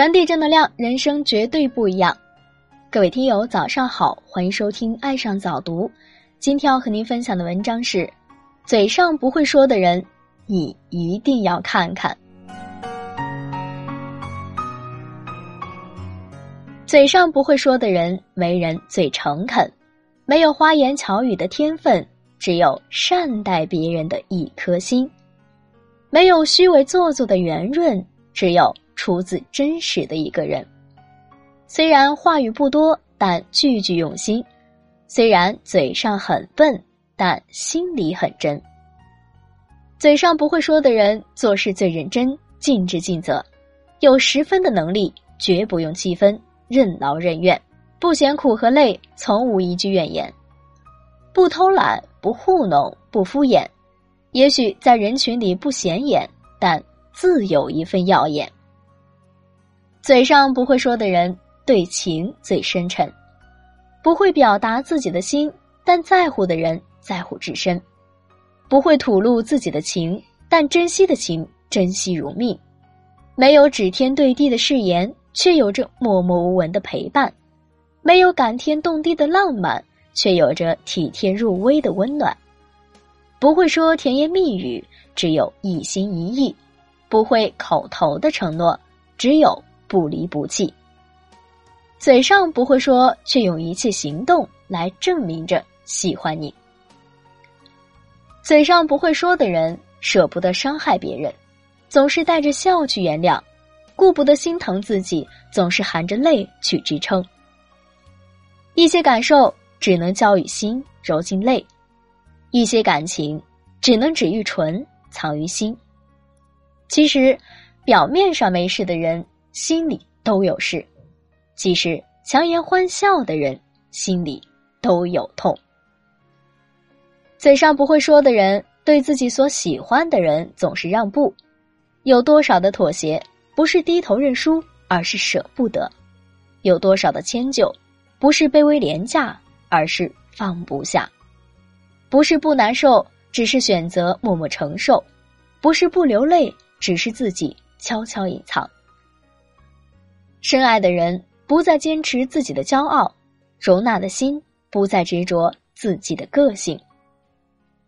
传递正能量，人生绝对不一样。各位听友，早上好，欢迎收听《爱上早读》。今天要和您分享的文章是：嘴上不会说的人，你一定要看看。嘴上不会说的人，为人最诚恳，没有花言巧语的天分，只有善待别人的一颗心；没有虚伪做作的圆润，只有。出自真实的一个人，虽然话语不多，但句句用心；虽然嘴上很笨，但心里很真。嘴上不会说的人，做事最认真，尽职尽责，有十分的能力，绝不用七分，任劳任怨，不嫌苦和累，从无一句怨言，不偷懒，不糊弄，不敷衍。也许在人群里不显眼，但自有一份耀眼。嘴上不会说的人，对情最深沉，不会表达自己的心，但在乎的人在乎至深；不会吐露自己的情，但珍惜的情珍惜如命；没有指天对地的誓言，却有着默默无闻的陪伴；没有感天动地的浪漫，却有着体贴入微的温暖；不会说甜言蜜语，只有一心一意；不会口头的承诺，只有。不离不弃，嘴上不会说，却用一切行动来证明着喜欢你。嘴上不会说的人，舍不得伤害别人，总是带着笑去原谅；顾不得心疼自己，总是含着泪去支撑。一些感受只能交于心，揉进泪；一些感情只能止于唇，藏于心。其实，表面上没事的人。心里都有事，其实强颜欢笑的人心里都有痛。嘴上不会说的人，对自己所喜欢的人总是让步。有多少的妥协，不是低头认输，而是舍不得；有多少的迁就，不是卑微廉价，而是放不下。不是不难受，只是选择默默承受；不是不流泪，只是自己悄悄隐藏。深爱的人不再坚持自己的骄傲，容纳的心不再执着自己的个性。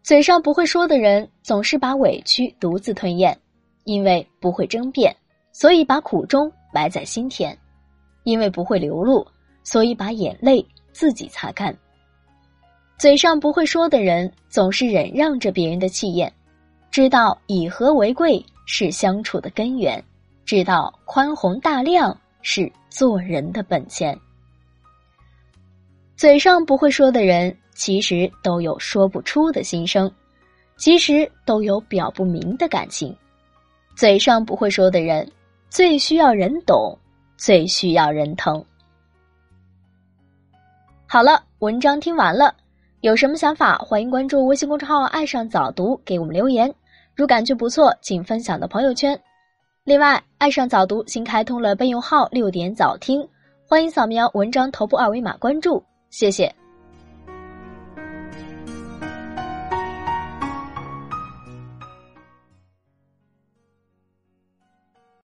嘴上不会说的人，总是把委屈独自吞咽，因为不会争辩，所以把苦衷埋在心田；因为不会流露，所以把眼泪自己擦干。嘴上不会说的人，总是忍让着别人的气焰，知道以和为贵是相处的根源，知道宽宏大量。是做人的本钱。嘴上不会说的人，其实都有说不出的心声，其实都有表不明的感情。嘴上不会说的人，最需要人懂，最需要人疼。好了，文章听完了，有什么想法，欢迎关注微信公众号“爱上早读”，给我们留言。如感觉不错，请分享到朋友圈。另外，爱上早读新开通了备用号“六点早听”，欢迎扫描文章头部二维码关注，谢谢。